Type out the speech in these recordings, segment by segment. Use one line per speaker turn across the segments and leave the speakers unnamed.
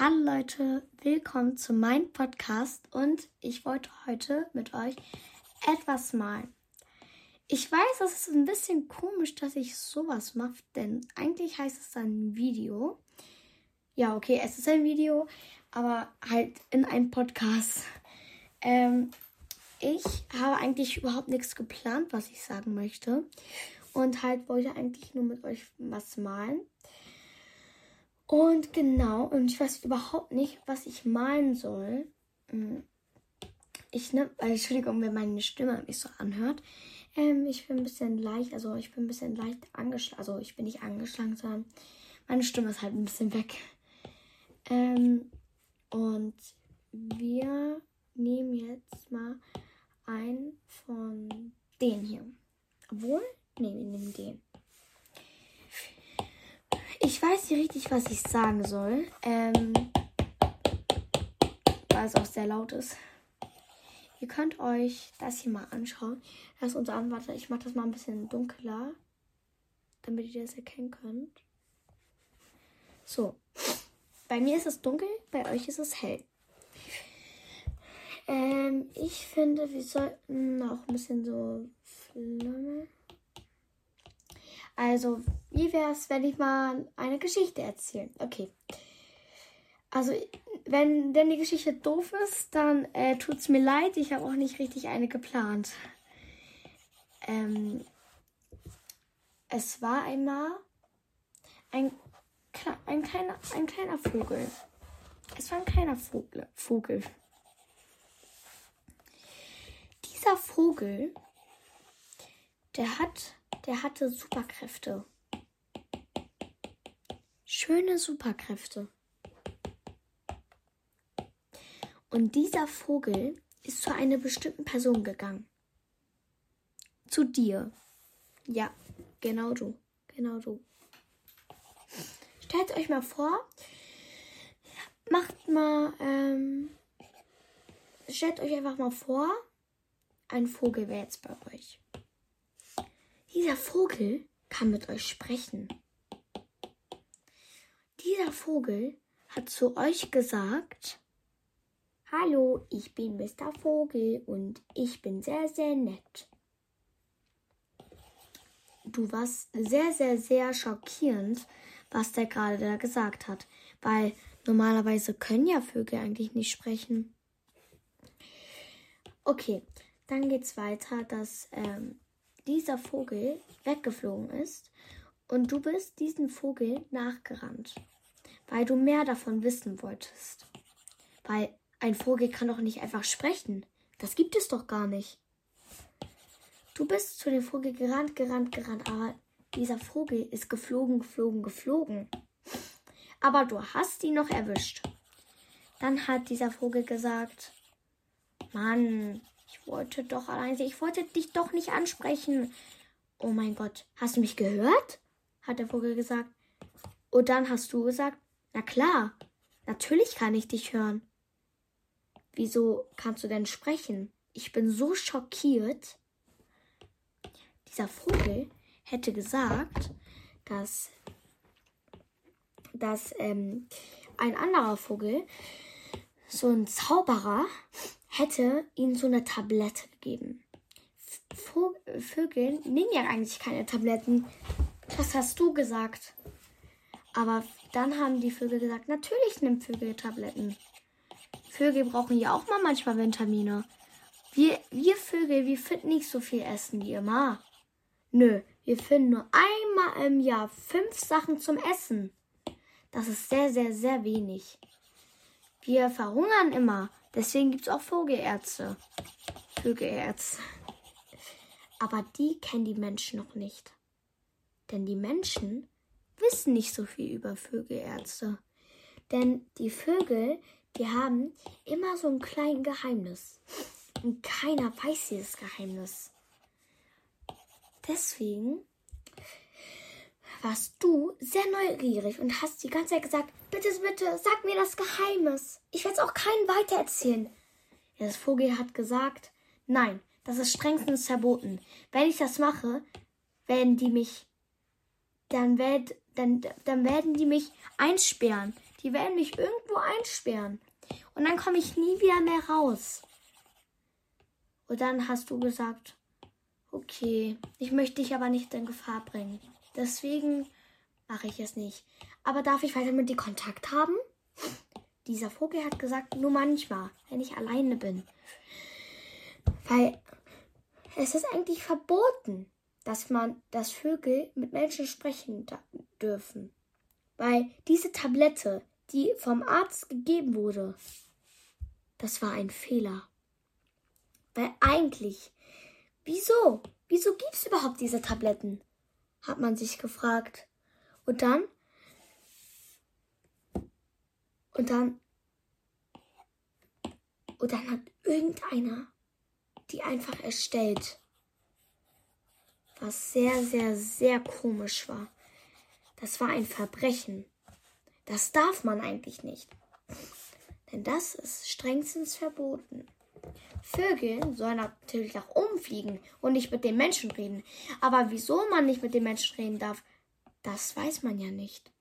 Hallo Leute, willkommen zu meinem Podcast und ich wollte heute mit euch etwas malen. Ich weiß, es ist ein bisschen komisch, dass ich sowas mache, denn eigentlich heißt es dann Video. Ja, okay, es ist ein Video, aber halt in einem Podcast. Ähm, ich habe eigentlich überhaupt nichts geplant, was ich sagen möchte. Und halt wollte eigentlich nur mit euch was malen. Und genau, und ich weiß überhaupt nicht, was ich malen soll. Hm. Ich ne, Entschuldigung, wenn meine Stimme mich so anhört. Ähm, ich bin ein bisschen leicht, also ich bin ein bisschen leicht angeschlagen. Also ich bin nicht angeschlagen, sondern meine Stimme ist halt ein bisschen weg. Ähm, und wir nehmen jetzt mal einen von den hier. Obwohl, nee, wir nehmen den. Ich weiß nicht richtig, was ich sagen soll. Ähm, weil es auch sehr laut ist. Ihr könnt euch das hier mal anschauen. Das ist unser Anwärter. Ich mache das mal ein bisschen dunkler, damit ihr das erkennen könnt. So. Bei mir ist es dunkel, bei euch ist es hell. Ähm, ich finde, wir sollten auch ein bisschen so Flamme. Also, wie wäre es, wenn ich mal eine Geschichte erzähle? Okay. Also, wenn denn die Geschichte doof ist, dann äh, tut es mir leid. Ich habe auch nicht richtig eine geplant. Ähm, es war einmal ein, ein, kleiner, ein kleiner Vogel. Es war ein kleiner Vogel. Vogel. Dieser Vogel, der hat der hatte Superkräfte. Schöne Superkräfte. Und dieser Vogel ist zu einer bestimmten Person gegangen. Zu dir. Ja, genau du. Genau du. Stellt euch mal vor, macht mal, ähm, stellt euch einfach mal vor, ein Vogel wäre jetzt bei euch. Dieser Vogel kann mit euch sprechen. Dieser Vogel hat zu euch gesagt, Hallo, ich bin Mr. Vogel und ich bin sehr, sehr nett. Du warst sehr, sehr, sehr schockierend, was der gerade da gesagt hat, weil normalerweise können ja Vögel eigentlich nicht sprechen. Okay, dann geht's weiter, dass ähm, dieser Vogel weggeflogen ist und du bist diesem Vogel nachgerannt, weil du mehr davon wissen wolltest. Weil ein Vogel kann doch nicht einfach sprechen. Das gibt es doch gar nicht. Du bist zu dem Vogel gerannt, gerannt, gerannt, aber dieser Vogel ist geflogen, geflogen, geflogen. Aber du hast ihn noch erwischt. Dann hat dieser Vogel gesagt, Mann, ich wollte doch allein. Ich wollte dich doch nicht ansprechen. Oh mein Gott, hast du mich gehört? hat der Vogel gesagt. Und dann hast du gesagt, na klar, natürlich kann ich dich hören. Wieso kannst du denn sprechen? Ich bin so schockiert. Dieser Vogel hätte gesagt, dass, dass ähm, ein anderer Vogel, so ein Zauberer, hätte ihnen so eine Tablette gegeben. Vögel nehmen ja eigentlich keine Tabletten. Das hast du gesagt. Aber dann haben die Vögel gesagt, natürlich nimmt Vögel Tabletten. Vögel brauchen ja auch mal manchmal Vitamine. Wir, wir Vögel, wir finden nicht so viel Essen wie immer. Nö, wir finden nur einmal im Jahr fünf Sachen zum Essen. Das ist sehr, sehr, sehr wenig. Wir verhungern immer. Deswegen gibt es auch Vogelärzte. Vögelärzte. Aber die kennen die Menschen noch nicht. Denn die Menschen wissen nicht so viel über Vögelärzte. Denn die Vögel, die haben immer so ein kleines Geheimnis. Und keiner weiß dieses Geheimnis. Deswegen warst du sehr neugierig und hast die ganze Zeit gesagt, bitte, bitte, sag mir das Geheimnis. Ich werde es auch keinem weitererzählen. Ja, das Vogel hat gesagt, nein, das ist strengstens verboten. Wenn ich das mache, werden die mich, dann, werd, dann, dann werden die mich einsperren. Die werden mich irgendwo einsperren. Und dann komme ich nie wieder mehr raus. Und dann hast du gesagt, okay, ich möchte dich aber nicht in Gefahr bringen. Deswegen mache ich es nicht. Aber darf ich weiter mit dir Kontakt haben? Dieser Vogel hat gesagt, nur manchmal, wenn ich alleine bin. Weil es ist eigentlich verboten, dass man, dass Vögel mit Menschen sprechen dürfen. Weil diese Tablette, die vom Arzt gegeben wurde, das war ein Fehler. Weil eigentlich, wieso? Wieso gibt es überhaupt diese Tabletten? Hat man sich gefragt. Und dann? Und dann? Und dann hat irgendeiner die einfach erstellt. Was sehr, sehr, sehr komisch war. Das war ein Verbrechen. Das darf man eigentlich nicht. Denn das ist strengstens verboten. Vögel sollen natürlich auch umfliegen und nicht mit den Menschen reden. Aber wieso man nicht mit den Menschen reden darf, das weiß man ja nicht.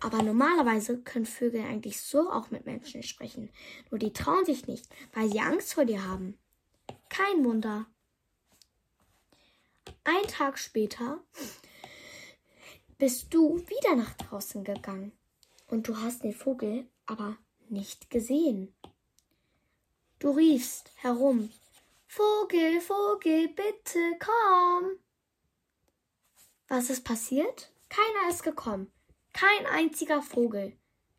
Aber normalerweise können Vögel eigentlich so auch mit Menschen sprechen. Nur die trauen sich nicht, weil sie Angst vor dir haben. Kein Wunder. Ein Tag später bist du wieder nach draußen gegangen und du hast den Vogel aber nicht gesehen. Du riefst herum Vogel, Vogel, bitte komm. Was ist passiert? Keiner ist gekommen. Kein einziger Vogel.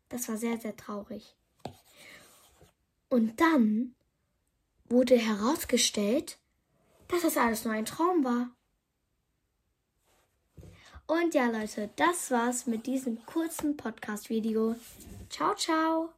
Das war sehr, sehr traurig. Und dann wurde herausgestellt, dass das alles nur ein Traum war. Und ja, Leute, das war's mit diesem kurzen Podcast-Video. Ciao, ciao.